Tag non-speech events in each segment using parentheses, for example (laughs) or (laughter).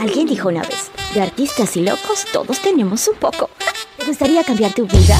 Alguien dijo una vez, de artistas y locos todos tenemos un poco. ¿Te gustaría cambiar tu vida?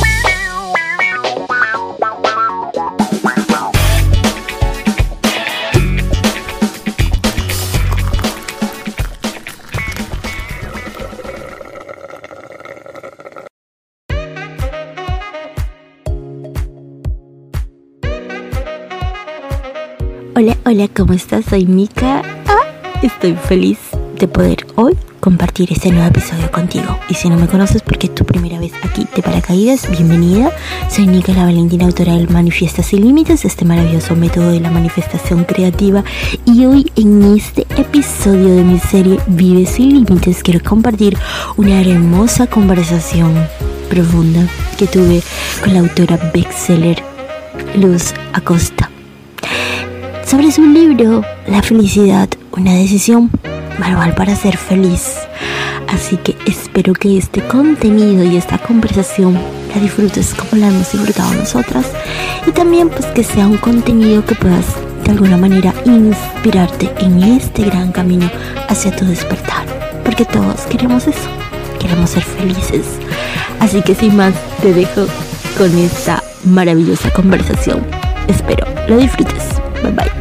Hola, hola, ¿cómo estás? Soy Mika. Ah, estoy feliz de poder hoy compartir este nuevo episodio contigo. Y si no me conoces porque es tu primera vez aquí de paracaídas, bienvenida. Soy Nicola Valentina, autora del Manifiesta sin Límites, este maravilloso método de la manifestación creativa. Y hoy en este episodio de mi serie Vive sin Límites quiero compartir una hermosa conversación profunda que tuve con la autora bestseller Luz Acosta sobre su libro La felicidad, una decisión manual para ser feliz. Así que espero que este contenido y esta conversación la disfrutes como la hemos disfrutado nosotras y también pues que sea un contenido que puedas de alguna manera inspirarte en este gran camino hacia tu despertar. Porque todos queremos eso, queremos ser felices. Así que sin más te dejo con esta maravillosa conversación. Espero lo disfrutes. Bye bye.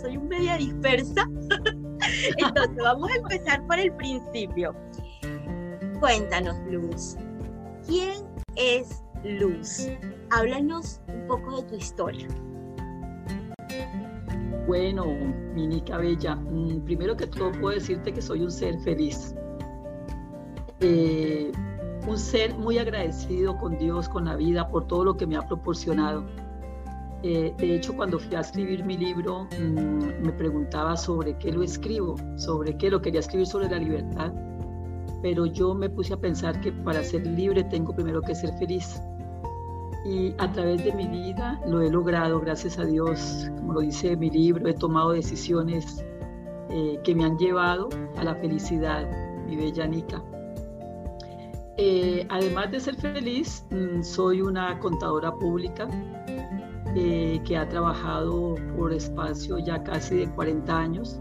Soy un media dispersa. (laughs) Entonces, vamos a empezar por el principio. Cuéntanos, Luz. ¿Quién es Luz? Háblanos un poco de tu historia. Bueno, Minica Bella, mm, primero que todo puedo decirte que soy un ser feliz. Eh, un ser muy agradecido con Dios, con la vida, por todo lo que me ha proporcionado eh, de hecho, cuando fui a escribir mi libro, mm, me preguntaba sobre qué lo escribo, sobre qué lo quería escribir sobre la libertad, pero yo me puse a pensar que para ser libre tengo primero que ser feliz. Y a través de mi vida lo he logrado, gracias a Dios, como lo dice mi libro, he tomado decisiones eh, que me han llevado a la felicidad, mi bella Nica. Eh, además de ser feliz, mm, soy una contadora pública, eh, que ha trabajado por espacio ya casi de 40 años,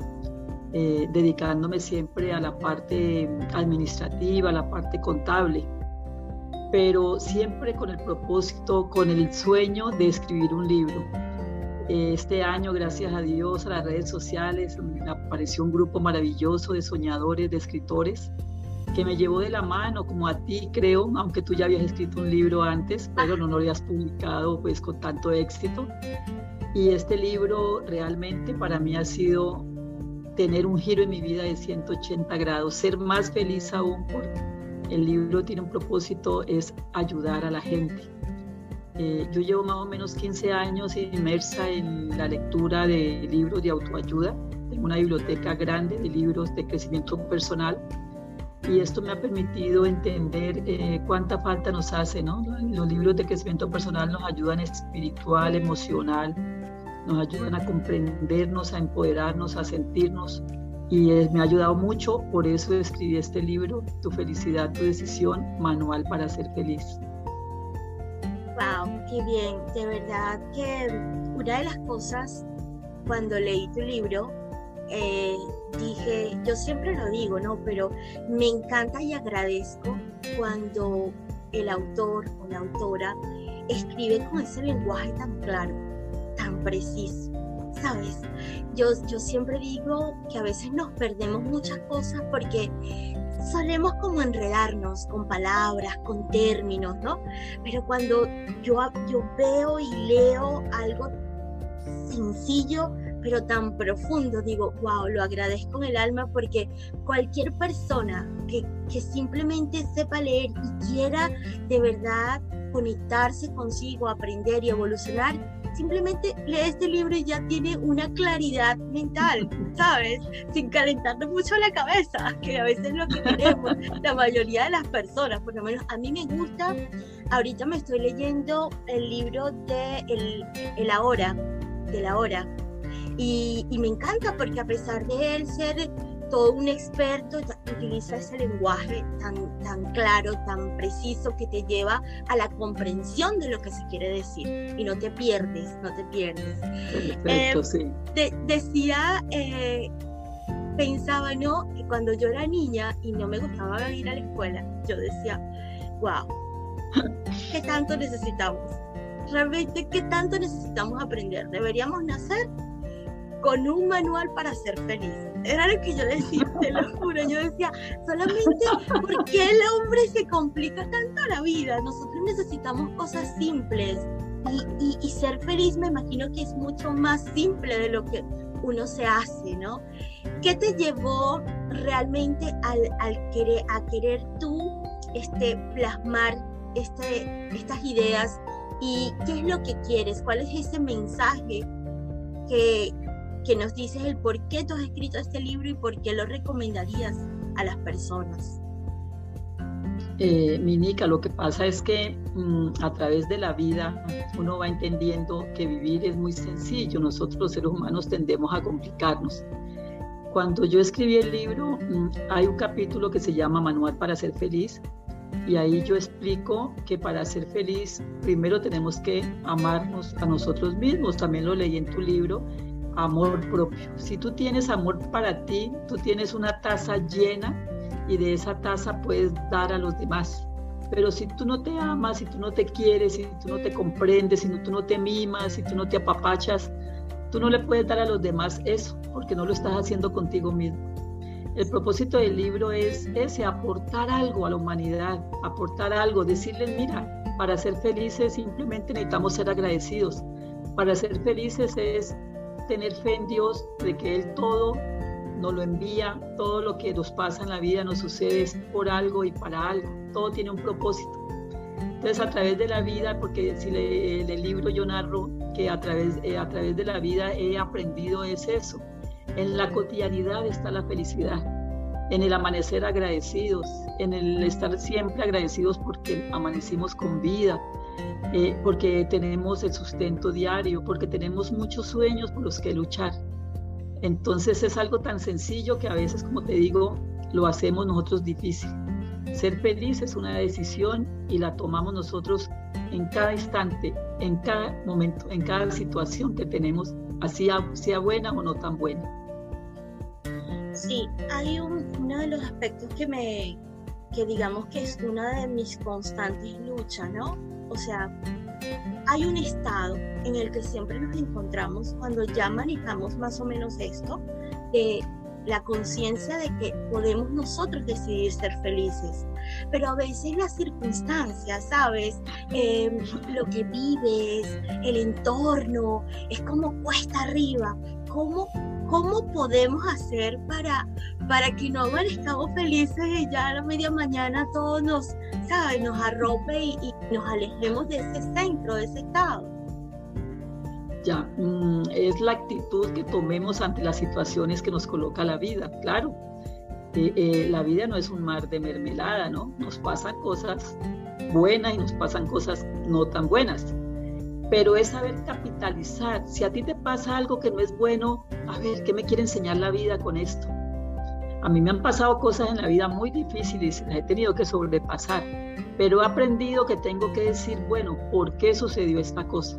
eh, dedicándome siempre a la parte administrativa, a la parte contable, pero siempre con el propósito, con el sueño de escribir un libro. Este año, gracias a Dios, a las redes sociales, apareció un grupo maravilloso de soñadores, de escritores, que me llevó de la mano, como a ti creo, aunque tú ya habías escrito un libro antes, pero no lo habías publicado pues con tanto éxito. Y este libro realmente para mí ha sido tener un giro en mi vida de 180 grados, ser más feliz aún porque el libro tiene un propósito, es ayudar a la gente. Eh, yo llevo más o menos 15 años inmersa en la lectura de libros de autoayuda. Tengo una biblioteca grande de libros de crecimiento personal y esto me ha permitido entender eh, cuánta falta nos hace, ¿no? Los libros de crecimiento personal nos ayudan espiritual, emocional, nos ayudan a comprendernos, a empoderarnos, a sentirnos y eh, me ha ayudado mucho, por eso escribí este libro, Tu felicidad, tu decisión, manual para ser feliz. Wow, qué bien, de verdad que una de las cosas cuando leí tu libro eh, dije, yo siempre lo digo, ¿no? Pero me encanta y agradezco cuando el autor o la autora escribe con ese lenguaje tan claro, tan preciso, ¿sabes? Yo, yo siempre digo que a veces nos perdemos muchas cosas porque solemos como enredarnos con palabras, con términos, ¿no? Pero cuando yo, yo veo y leo algo sencillo, pero tan profundo, digo, wow, lo agradezco en el alma porque cualquier persona que, que simplemente sepa leer y quiera de verdad conectarse consigo, aprender y evolucionar, simplemente lee este libro y ya tiene una claridad mental, ¿sabes? Sin calentarle mucho la cabeza, que a veces es lo que queremos la mayoría de las personas, por lo menos a mí me gusta, ahorita me estoy leyendo el libro de El, el Ahora, de la Y, me encanta porque a pesar de él ser todo un experto utiliza ese lenguaje tan, tan claro, tan preciso que te lleva a la comprensión de lo que se quiere decir y no te pierdes, no te pierdes. Perfecto, sí. decía, eh, pensaba, ¿no? Que cuando yo era niña y no me gustaba ir a la escuela, yo decía, wow, ¿qué tanto necesitamos? Realmente, ¿qué tanto necesitamos aprender? Deberíamos nacer con un manual para ser feliz. Era lo que yo decía, (laughs) te lo juro. Yo decía, solamente ¿por qué el hombre se complica tanto la vida? Nosotros necesitamos cosas simples. Y, y, ser feliz me imagino que es mucho más simple de lo que uno se hace, ¿no? ¿Qué te llevó realmente al, al querer, a querer tú este, plasmar este, estas ideas y qué es lo que quieres? ¿Cuál es ese mensaje que, que nos dices el por qué tú has escrito este libro y por qué lo recomendarías a las personas. Eh, Minica, lo que pasa es que mm, a través de la vida uno va entendiendo que vivir es muy sencillo. Nosotros los seres humanos tendemos a complicarnos. Cuando yo escribí el libro, mm, hay un capítulo que se llama Manual para ser feliz y ahí yo explico que para ser feliz primero tenemos que amarnos a nosotros mismos. También lo leí en tu libro amor propio. Si tú tienes amor para ti, tú tienes una taza llena y de esa taza puedes dar a los demás. Pero si tú no te amas, si tú no te quieres, si tú no te comprendes, si tú no te mimas, si tú no te apapachas, tú no le puedes dar a los demás eso, porque no lo estás haciendo contigo mismo. El propósito del libro es ese, aportar algo a la humanidad, aportar algo, decirles, mira, para ser felices simplemente necesitamos ser agradecidos. Para ser felices es tener fe en Dios de que Él todo nos lo envía, todo lo que nos pasa en la vida nos sucede por algo y para algo, todo tiene un propósito. Entonces a través de la vida, porque si le, el libro yo narro que a través, eh, a través de la vida he aprendido es eso, en la cotidianidad está la felicidad, en el amanecer agradecidos, en el estar siempre agradecidos porque amanecimos con vida, eh, porque tenemos el sustento diario, porque tenemos muchos sueños por los que luchar. Entonces es algo tan sencillo que a veces, como te digo, lo hacemos nosotros difícil. Ser feliz es una decisión y la tomamos nosotros en cada instante, en cada momento, en cada situación que tenemos, así sea buena o no tan buena. Sí, hay uno de los aspectos que me, que digamos que es una de mis constantes luchas, ¿no? O sea, hay un estado en el que siempre nos encontramos cuando ya manejamos más o menos esto, de la conciencia de que podemos nosotros decidir ser felices. Pero a veces las circunstancias, ¿sabes? Em, lo que vives, el entorno, es como cuesta arriba. ¿Cómo, cómo podemos hacer para, para que no amanezcamos felices y ya a la media mañana todos nos, ¿sabes? Nos arrope y, nos alejemos de ese centro, de ese estado. Ya, mm, es la actitud que tomemos ante las situaciones que nos coloca la vida, claro. Eh, eh, la vida no es un mar de mermelada, ¿no? Nos pasan cosas buenas y nos pasan cosas no tan buenas. Pero es saber capitalizar. Si a ti te pasa algo que no es bueno, a ver, ¿qué me quiere enseñar la vida con esto? A mí me han pasado cosas en la vida muy difíciles, las he tenido que sobrepasar, pero he aprendido que tengo que decir, bueno, ¿por qué sucedió esta cosa?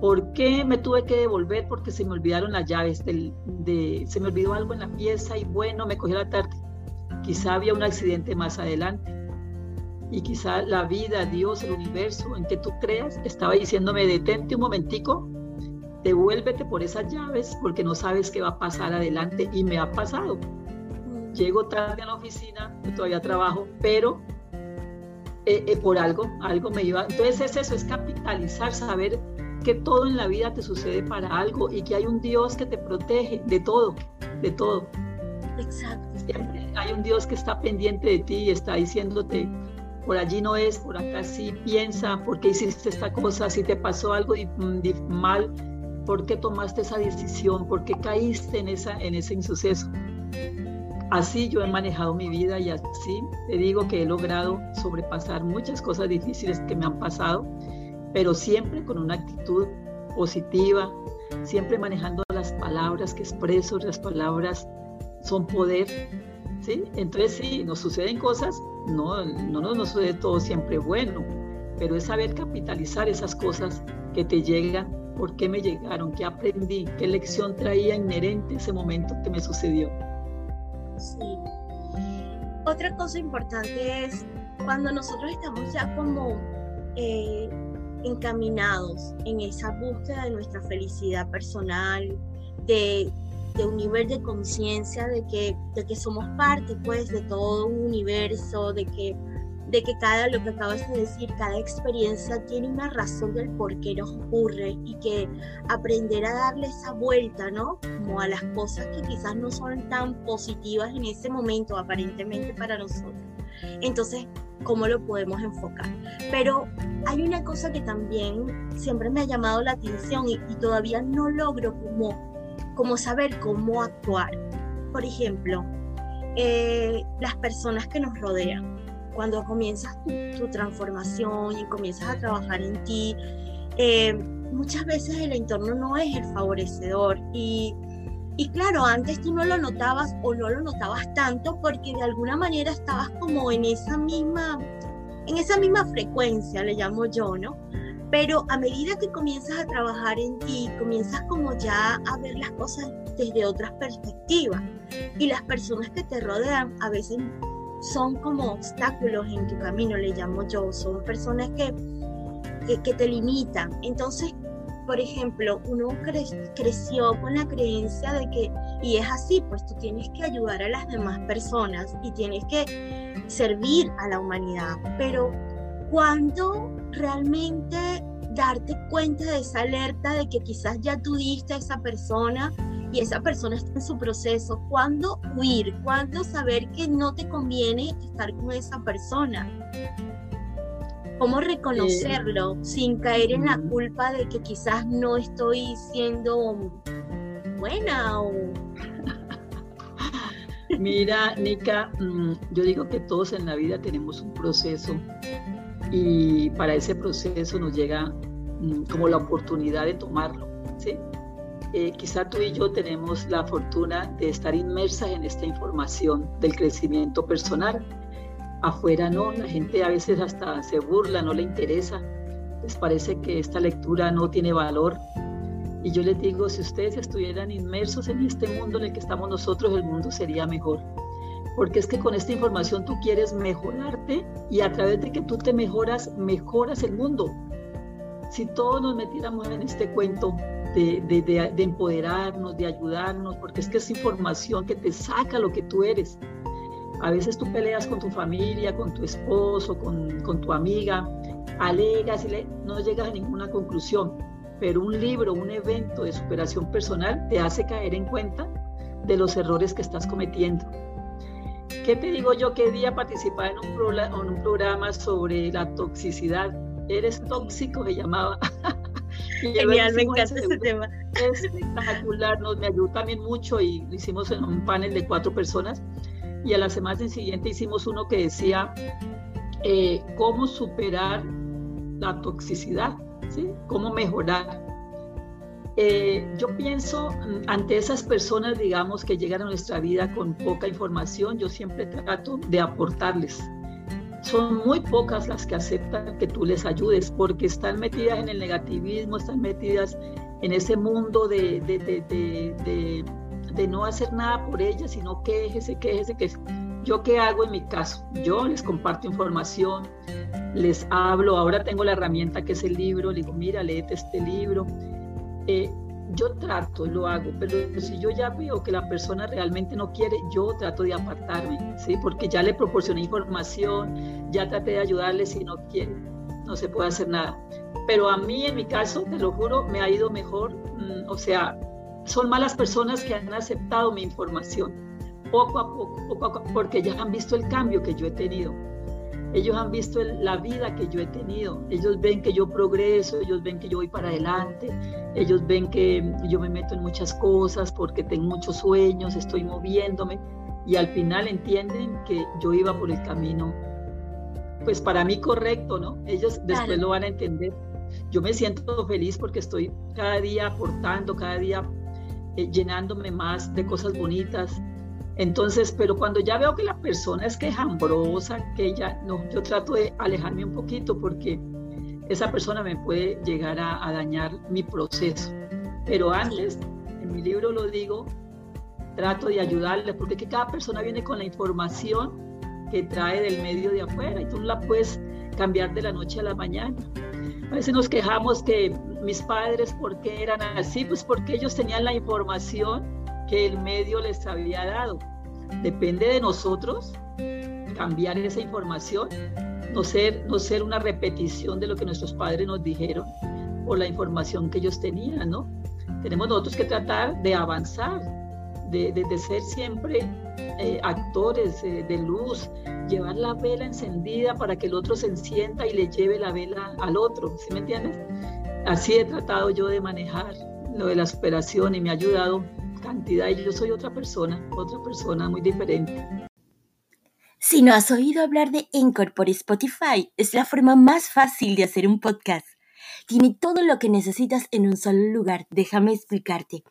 ¿Por qué me tuve que devolver? Porque se me olvidaron las llaves, de, se me olvidó algo en la pieza y bueno, me cogió la tarde. Quizá había un accidente más adelante. Y quizá la vida, Dios, el universo en que tú creas, estaba diciéndome, detente un momentico, devuélvete por esas llaves porque no sabes qué va a pasar adelante. Y me ha pasado. Llego tarde a la oficina, todavía trabajo, pero eh, eh, por algo, algo me iba. Entonces es eso, es capitalizar, saber que todo en la vida te sucede para algo y que hay un Dios que te protege de todo, de todo. Exacto. hay un Dios que está pendiente de ti y está diciéndote, por allí no es, por acá sí, piensa, ¿por qué hiciste esta cosa? Si te pasó algo mm, mal, ¿por qué tomaste esa decisión? ¿Por qué caíste en, esa, en ese insuceso? Así yo he manejado mi vida y así te digo que he logrado sobrepasar muchas cosas difíciles que me han pasado pero siempre con una actitud positiva, siempre manejando las palabras que expreso, las palabras son poder. ¿Sí? Entonces sí, nos suceden cosas, no, no nos sucede todo siempre bueno, pero es saber capitalizar esas cosas que te llegan, por qué me llegaron, qué aprendí, qué lección traía inherente ese momento que me sucedió. Sí. Otra cosa importante es cuando nosotros estamos ya como eh, encaminados en esa búsqueda de nuestra felicidad personal, de, un nivel de conciencia de que, de que somos parte pues de todo un universo, de que, de que cada, lo que acabas de decir, cada experiencia tiene una razón del por qué nos ocurre y que aprender a darle esa vuelta, ¿no? Como a las cosas que quizás no son tan positivas en ese momento aparentemente para nosotros. Entonces, ¿cómo lo podemos enfocar? Pero hay una cosa que también siempre me ha llamado la atención y, todavía no logro como, como saber cómo actuar. Por ejemplo, eh, las personas que nos rodean. Cuando comienzas tu, transformación y comienzas a trabajar en ti, eh, muchas veces el entorno no es el favorecedor y y claro, antes tú no lo notabas o no lo notabas tanto porque de alguna manera estabas como en esa misma, en esa misma frecuencia, le llamo yo, ¿no? Pero a medida que comienzas a trabajar en ti, comienzas como ya a ver las cosas desde otras perspectivas. Y las personas que te rodean a veces son como obstáculos en tu camino, le llamo yo. Son personas que, que, que te limitan. Entonces, por ejemplo, uno creció con la creencia de que, y es así, pues tú tienes que ayudar a las demás personas y tienes que servir a la humanidad, pero cuando realmente darte cuenta de esa alerta de que quizás ya tú diste a esa persona y esa persona está en su proceso, cuándo huir, cuándo saber que no te conviene estar con esa persona cómo reconocerlo sin caer en la culpa de que quizás no estoy siendo buena o... (laughs) Mira, Nika, mm, yo digo que todos en la vida tenemos un proceso y para ese proceso nos llega mm, como la oportunidad de tomarlo, ¿sí? Eh, quizá tú y yo tenemos la fortuna de estar inmersas en esta información del crecimiento personal afuera no, la gente a veces hasta se burla, no le interesa, les parece que esta lectura no tiene valor. Y yo les digo, si ustedes estuvieran inmersos en este mundo en el que estamos nosotros, el mundo sería mejor. Porque es que con esta información tú quieres mejorarte y a través de que tú te mejoras, mejoras el mundo. Si todos nos metiéramos en este cuento de, de, de empoderarnos, de ayudarnos, porque es que es información que te saca lo que tú eres. A veces tú peleas con tu familia, con tu esposo, con, tu amiga, alegas y no llegas a ninguna conclusión, pero un libro, un evento de superación personal te hace caer en cuenta de los errores que estás cometiendo. ¿Qué te digo yo? ¿Qué día participaba en un, en un programa sobre la toxicidad? Eres tóxico, se llamaba. (laughs) Genial, me encanta ese tema. Es espectacular, nos me ayudó también mucho y lo hicimos en un panel de cuatro personas y a la semana siguiente hicimos uno que decía eh, cómo superar la toxicidad, ¿sí? cómo mejorar. Eh, yo pienso ante esas personas, digamos, que llegan a nuestra vida con poca información, yo siempre trato de aportarles. Son muy pocas las que aceptan que tú les ayudes porque están metidas en el negativismo, están metidas en ese mundo de, de, de de no hacer nada por ella, sino quéjese, quéjese, que yo qué hago en mi caso. Yo les comparto información, les hablo, ahora tengo la herramienta que es el libro, le digo, mira, léete este libro. Eh, yo trato, lo hago, pero si yo ya veo que la persona realmente no quiere, yo trato de apartarme, ¿sí? Porque ya le proporcioné información, ya traté de ayudarle, si no quiere, no se puede hacer nada. Pero a mí, en mi caso, te lo juro, me ha ido mejor, mm, o sea, son malas personas que han aceptado mi información, poco a poco, poco a poco, porque ellos han visto el cambio que yo he tenido. Ellos han visto la vida que yo he tenido. Ellos ven que yo progreso, ellos ven que yo voy para adelante, ellos ven que yo me meto en muchas cosas porque tengo muchos sueños, estoy moviéndome y al final entienden que yo iba por el camino, pues para mí correcto, ¿no? Ellos después lo van a entender. Yo me siento feliz porque estoy cada día aportando, cada día eh, llenándome más de cosas bonitas. Entonces, pero cuando ya veo que la persona es quejambrosa, que ya no, yo trato de alejarme un poquito porque esa persona me puede llegar a, dañar mi proceso. Pero antes, en mi libro lo digo, trato de ayudarle, porque que cada persona viene con la información que trae del medio de afuera y tú la puedes cambiar de la noche a la mañana. A veces nos quejamos que mis padres, ¿por qué eran así? Pues porque ellos tenían la información que el medio les había dado. Depende de nosotros cambiar esa información, no ser, no ser una repetición de lo que nuestros padres nos dijeron o la información que ellos tenían, ¿no? Tenemos nosotros que tratar de avanzar, de, de, ser siempre eh, actores eh, de luz, llevar la vela encendida para que el otro se encienda y le lleve la vela al otro, ¿sí me entiendes? Así he tratado yo de manejar lo de la superación y me ha ayudado y yo soy otra persona, otra persona muy diferente. Si no has oído hablar de Encore por Spotify, es la forma más fácil de hacer un podcast. Tiene todo lo que necesitas en un solo lugar, déjame explicarte.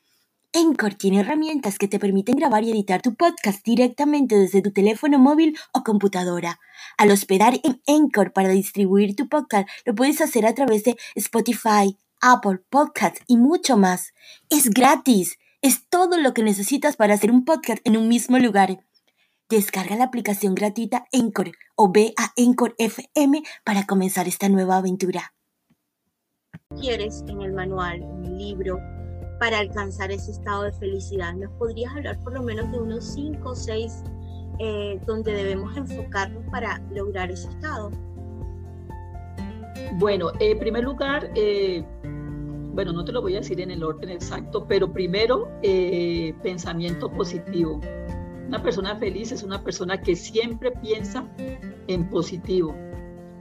Encore tiene herramientas que te permiten grabar y editar tu podcast directamente desde tu teléfono móvil o computadora. Al hospedar en Encore para distribuir tu podcast, lo puedes hacer a través de Spotify, Apple Podcasts y mucho más. Es gratis. Es todo lo que necesitas para hacer un podcast en un mismo lugar. Descarga la aplicación gratuita Encore o ve a Encore FM para comenzar esta nueva aventura. ¿Quieres en el manual, en el libro, para alcanzar ese estado de felicidad? ¿Nos podrías hablar por lo menos de unos 5 o 6 eh, donde debemos enfocarnos para lograr ese estado? Bueno, en primer lugar, eh, bueno, no te lo voy a decir en el orden exacto, pero primero, eh, pensamiento positivo. Una persona feliz es una persona que siempre piensa en positivo,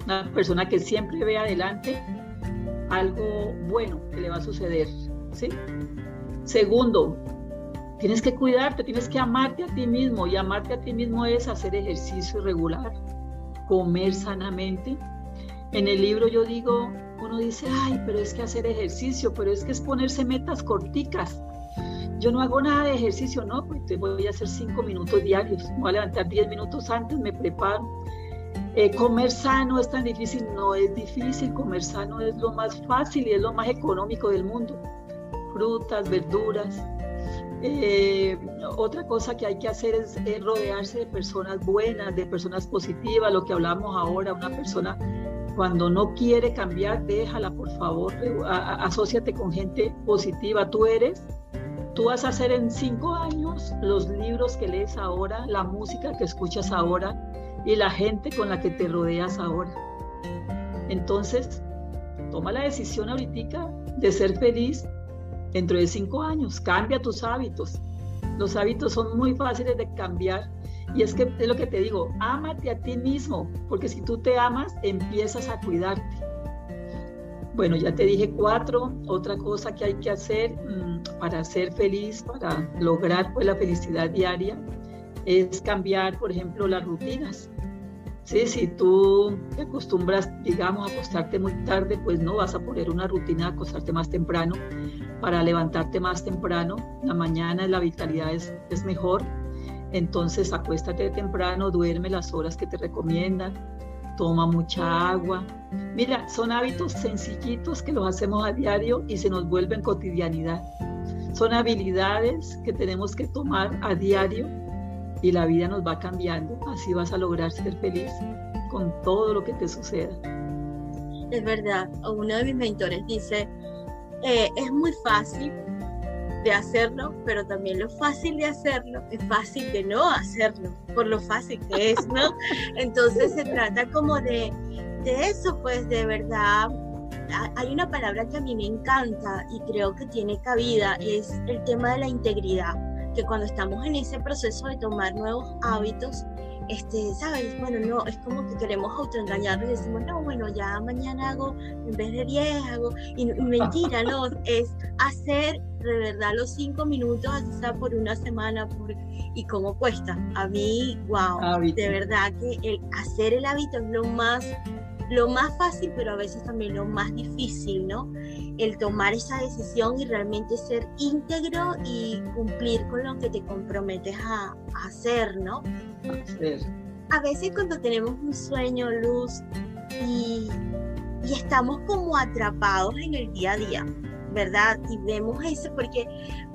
una persona que siempre ve adelante algo bueno que le va a suceder. ¿sí? Segundo, tienes que cuidarte, tienes que amarte a ti mismo y amarte a ti mismo es hacer ejercicio regular, comer sanamente. En el libro yo digo, uno dice, ay, pero es que hacer ejercicio, pero es que es ponerse metas corticas. Yo no hago nada de ejercicio, no, pues te voy a hacer cinco minutos diarios, me voy a levantar diez minutos antes, me preparo. Eh, comer sano es tan difícil, no es difícil, comer sano es lo más fácil y es lo más económico del mundo frutas, verduras. Eh, otra cosa que hay que hacer es, rodearse de personas buenas, de personas positivas, lo que hablamos ahora, una persona cuando no quiere cambiar, déjala, por favor, asóciate con gente positiva. Tú eres, tú vas a hacer en cinco años los libros que lees ahora, la música que escuchas ahora y la gente con la que te rodeas ahora. Entonces, toma la decisión ahorita de ser feliz dentro de cinco años. Cambia tus hábitos. Los hábitos son muy fáciles de cambiar. Y es que es lo que te digo, ámate a ti mismo, porque si tú te amas, empiezas a cuidarte. Bueno, ya te dije cuatro. Otra cosa que hay que hacer mm, para ser feliz, para lograr pues, la felicidad diaria, es cambiar, por ejemplo, las rutinas. Sí, si tú te acostumbras, digamos, a acostarte muy tarde, pues no vas a poner una rutina de acostarte más temprano para levantarte más temprano. La mañana la vitalidad es, es mejor. Entonces acuéstate temprano, duerme las horas que te recomiendan, toma mucha agua. Mira, son hábitos sencillitos que los hacemos a diario y se nos vuelven cotidianidad. Son habilidades que tenemos que tomar a diario y la vida nos va cambiando. Así vas a lograr ser feliz con todo lo que te suceda. Es verdad, uno de mis mentores dice, eh, es muy fácil de hacerlo, pero también lo fácil de hacerlo es fácil de no hacerlo, por lo fácil que es, ¿no? (laughs) Entonces se trata como de, de eso, pues de verdad. Hay una palabra que a mí me encanta y creo que tiene cabida, es el tema de la integridad que cuando estamos en ese proceso de tomar nuevos hábitos, este, ¿sabes? Bueno, no, es como que queremos autoengañarnos y decimos, no, bueno, ya mañana hago, en vez de 10 hago, y, mentira, no, (laughs) es hacer de verdad los cinco minutos, así sea por una semana, por, y cómo cuesta. A mí, wow, de verdad que el hacer el hábito es lo más lo más fácil, pero a veces también lo más difícil, ¿no? el tomar esa decisión y realmente ser íntegro y cumplir con lo que te comprometes a, hacer, ¿no? A veces cuando tenemos un sueño, luz, y, y estamos como atrapados en el día a día, ¿verdad? Y vemos eso porque,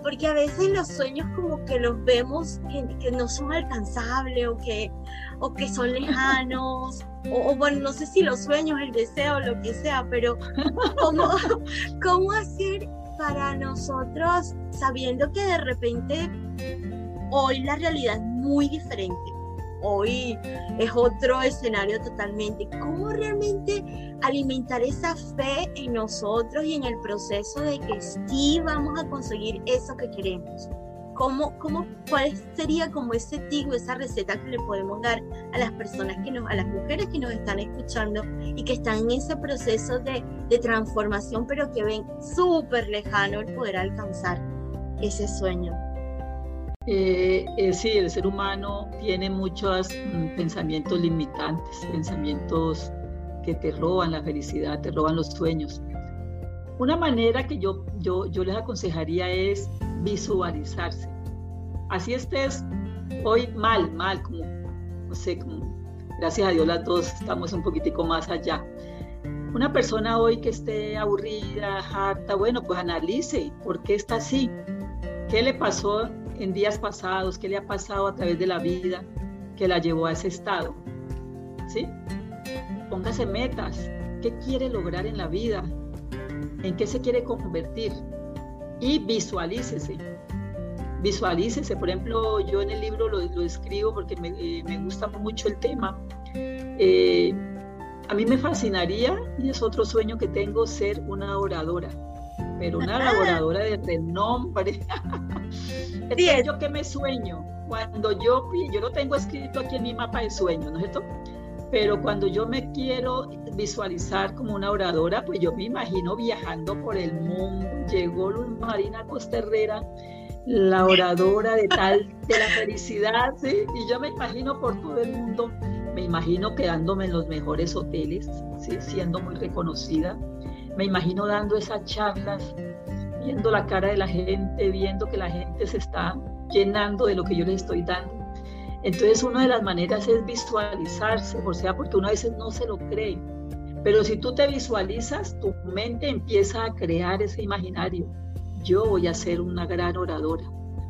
porque a veces los sueños como que los vemos que, no son alcanzables o que, o que son lejanos, (laughs) o, bueno, no sé si los sueños, el deseo, lo que sea, pero (laughs) ¿cómo, cómo hacer para nosotros sabiendo que de repente hoy la realidad es muy diferente? Hoy es otro escenario totalmente. ¿Cómo realmente alimentar esa fe en nosotros y en el proceso de que sí vamos a conseguir eso que queremos? ¿Cómo, cómo, ¿Cuál sería como ese tip esa receta que le podemos dar a las personas que nos, a las mujeres que nos están escuchando y que están en ese proceso de, de transformación, pero que ven súper lejano el poder alcanzar ese sueño? Eh, eh, sí, el ser humano tiene muchos mm, pensamientos limitantes, pensamientos que te roban la felicidad, te roban los sueños. Una manera que yo, yo, yo les aconsejaría es visualizarse. Así estés hoy mal, mal, como, no sé, como, gracias a Dios las dos estamos un poquitico más allá. Una persona hoy que esté aburrida, harta, bueno, pues analice por qué está así, qué le pasó en días pasados, qué le ha pasado a través de la vida que la llevó a ese estado. ¿Sí? Póngase metas. ¿Qué quiere lograr en la vida? ¿En qué se quiere convertir? Y visualícese. Visualícese. Por ejemplo, yo en el libro lo, escribo porque me, eh, me, gusta mucho el tema. Eh, a mí me fascinaría, y es otro sueño que tengo, ser una oradora, pero una oradora de renombre. (laughs) Es yo que me sueño, cuando yo, yo lo tengo escrito aquí en mi mapa de sueños, ¿no es cierto? Pero cuando yo me quiero visualizar como una oradora, pues yo me imagino viajando por el mundo. Llegó Luz Marina Costerrera, la oradora de tal, de la felicidad, ¿sí? Y yo me imagino por todo el mundo, me imagino quedándome en los mejores hoteles, ¿sí? Siendo muy reconocida. Me imagino dando esas charlas viendo la cara de la gente, viendo que la gente se está llenando de lo que yo les estoy dando. Entonces una de las maneras es visualizarse, o sea, porque uno a veces no se lo cree. Pero si tú te visualizas, tu mente empieza a crear ese imaginario. Yo voy a ser una gran oradora,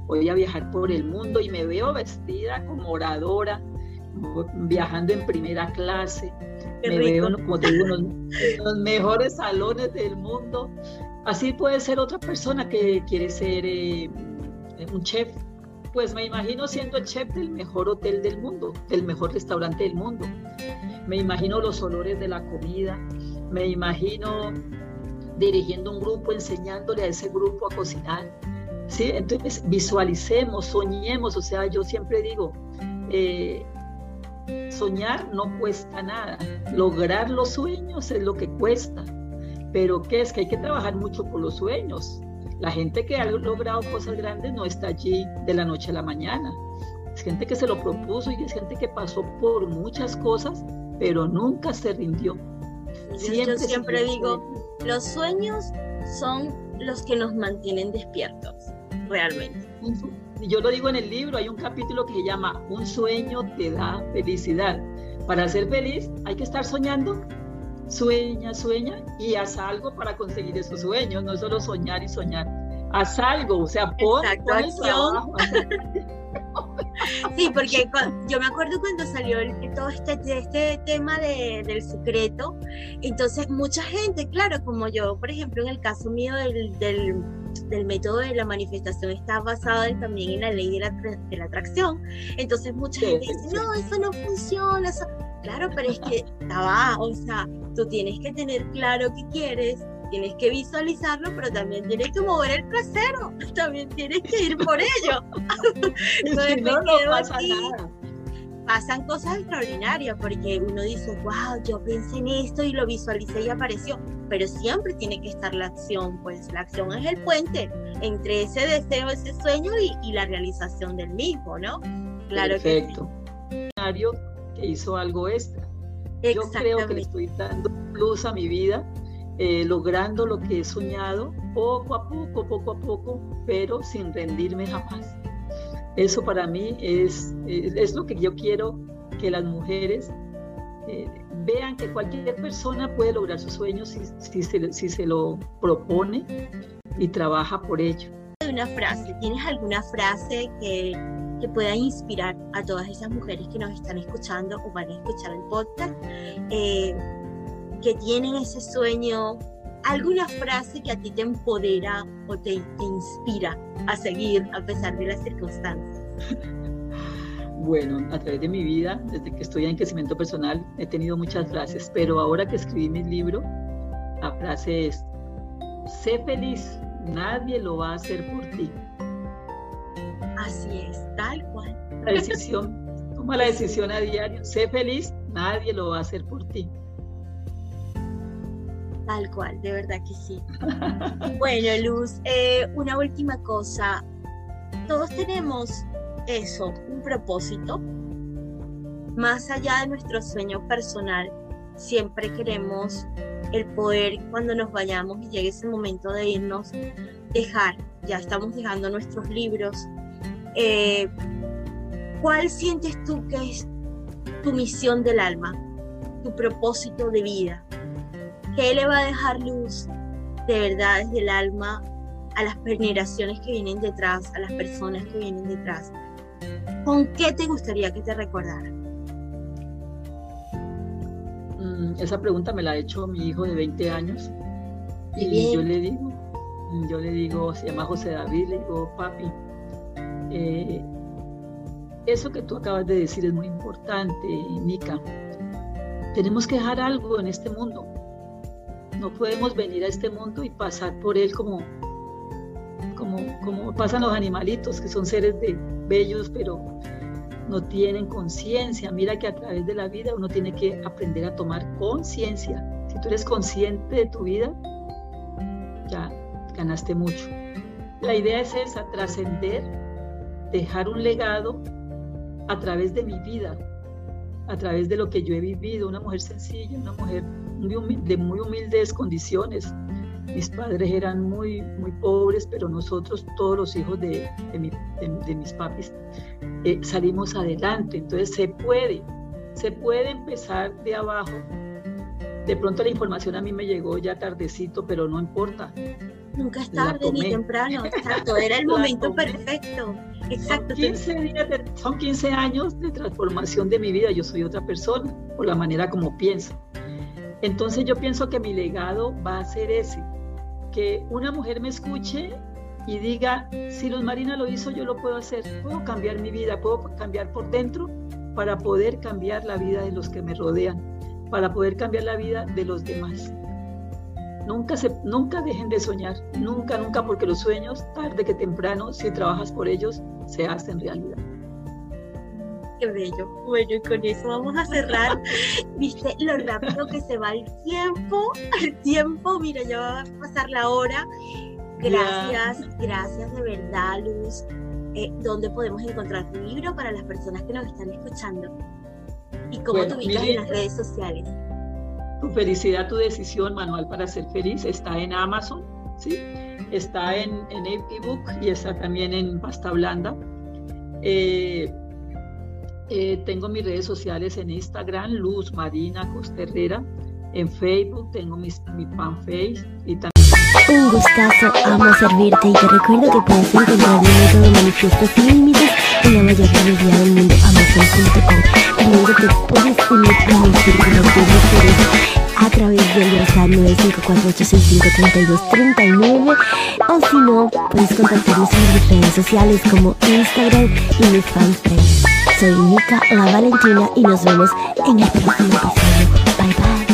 voy a viajar por el mundo y me veo vestida como oradora, viajando en primera clase, me veo como digo, en los mejores salones del mundo Así puede ser otra persona que quiere ser eh, un chef. Pues me imagino siendo el chef del mejor hotel del mundo, del mejor restaurante del mundo. Me imagino los olores de la comida. Me imagino dirigiendo un grupo, enseñándole a ese grupo a cocinar. ¿sí? Entonces visualicemos, soñemos. O sea, yo siempre digo, eh, soñar no cuesta nada. Lograr los sueños es lo que cuesta. Pero ¿qué es? Que hay que trabajar mucho por los sueños. La gente que ha logrado cosas grandes no está allí de la noche a la mañana. Es gente que se lo propuso y es gente que pasó por muchas cosas, pero nunca se rindió. Siempre Yo siempre digo, los sueños son los que nos mantienen despiertos, realmente. Yo lo digo en el libro, hay un capítulo que se llama Un sueño te da felicidad. Para ser feliz hay que estar soñando Sueña, sueña y haz algo para conseguir esos sueños, no solo soñar y soñar. Haz algo, o sea, pon, acción. Sí, porque yo me acuerdo cuando salió todo este, este tema del secreto, entonces mucha gente, claro, como yo, por ejemplo, en el caso mío del, del, método de la manifestación está basado también en la ley de la, de la atracción, entonces mucha gente dice, no, eso no funciona, eso Claro, pero es que estaba, o sea, tú tienes que tener claro qué quieres, tienes que visualizarlo, pero también tienes que mover el trasero, (laughs) también tienes que ir por ello. (laughs) no, no pasa nada. Pasan cosas extraordinarias porque uno dice, wow, yo pensé en esto y lo visualicé y apareció, pero siempre tiene que estar la acción, pues la acción es el puente entre ese deseo, ese sueño y, la realización del mismo, ¿no? Claro Perfecto. que que hizo algo extra. Yo creo que le estoy dando luz a mi vida eh, logrando lo que he soñado, poco a poco, poco a poco, pero sin rendirme jamás. Eso para mí es, es, lo que yo quiero que las mujeres eh, vean que cualquier persona puede lograr sus sueños si, si, se, si se lo propone y trabaja por ello. Una frase, ¿tienes alguna frase que, que pueda inspirar a todas esas mujeres que nos están escuchando o van a escuchar el podcast? Eh, que tienen ese sueño, alguna frase que a ti te empodera o te, inspira a seguir a pesar de las circunstancias. Bueno, a través de mi vida, desde que estoy en crecimiento personal, he tenido muchas frases, pero ahora que escribí mi libro, la frase es, sé feliz, nadie lo va a hacer por ti. Así es, tal cual. La decisión, toma la decisión a diario, sé feliz, nadie lo va a hacer por ti. Tal cual, de verdad que sí. (laughs) bueno, Luz, eh, una última cosa. Todos tenemos eso, un propósito. Más allá de nuestro sueño personal, siempre queremos el poder cuando nos vayamos y llegue ese momento de irnos, dejar, ya estamos dejando nuestros libros. Eh, ¿Cuál sientes tú que es tu misión del alma, tu propósito de vida? ¿Qué le va a dejar luz de verdad desde el alma a las generaciones que vienen detrás, a las personas que vienen detrás? ¿Con qué te gustaría que te recordaran? Mm, esa pregunta me la ha hecho mi hijo de 20 años y yo le digo, yo le digo, se llama José David, le digo, papi, eh, eso que tú acabas de decir es muy importante, Nika. Tenemos que dejar algo en este mundo. No podemos venir a este mundo y pasar por él como, como, pasan los animalitos, que son seres bellos, pero no tienen conciencia. Mira que a través de la vida uno tiene que aprender a tomar conciencia. Si tú eres consciente de tu vida, ya ganaste mucho. La idea es esa, trascender, dejar un legado a través de mi vida, a través de lo que yo he vivido, una mujer sencilla, una mujer de muy humildes condiciones. Mis padres eran muy, muy pobres, pero nosotros, todos los hijos de, de, mis papis, eh, salimos adelante. Entonces se puede, se puede empezar de abajo. De pronto la información a mí me llegó ya tardecito, pero no importa. Nunca es tarde ni temprano, exacto, (laughs) era el momento perfecto. Exacto. son 15 años de transformación de mi vida, yo soy otra persona, por la manera como pienso. Entonces yo pienso que mi legado va a ser ese, que una mujer me escuche y diga, si Luz Marina lo hizo, yo lo puedo hacer, puedo cambiar mi vida, puedo cambiar por dentro para poder cambiar la vida de los que me rodean, para poder cambiar la vida de los demás. Nunca, se, nunca dejen de soñar, nunca, nunca, porque los sueños, tarde que temprano, si trabajas por ellos, se hacen realidad. Qué bello. Bueno, y con eso vamos a cerrar. (laughs) Viste lo rápido que se va el tiempo. El tiempo, mira, ya va a pasar la hora. Gracias, gracias de verdad, Luz. Eh, ¿Dónde podemos encontrar tu libro para las personas que nos están escuchando? ¿Y cómo te ubicas en las redes sociales? Tu felicidad, tu decisión, manual para ser feliz, está en Amazon, ¿sí? Está en, en ebook y está también en pasta blanda. Eh, eh, tengo mis redes sociales en Instagram, Luz Marina Costerrera. En Facebook tengo mi fanpage y también... Un gustazo, amo servirte y te recuerdo que en la mayor librería del mundo, amazon.com. Luego te puedes unir a mi círculo de mujeres a través del WhatsApp 954-865-3239 o si no, puedes contactarnos en mis redes sociales como Instagram y mi fanpage. Soy Nika La Valentina y nos vemos en el próximo episodio. Bye bye.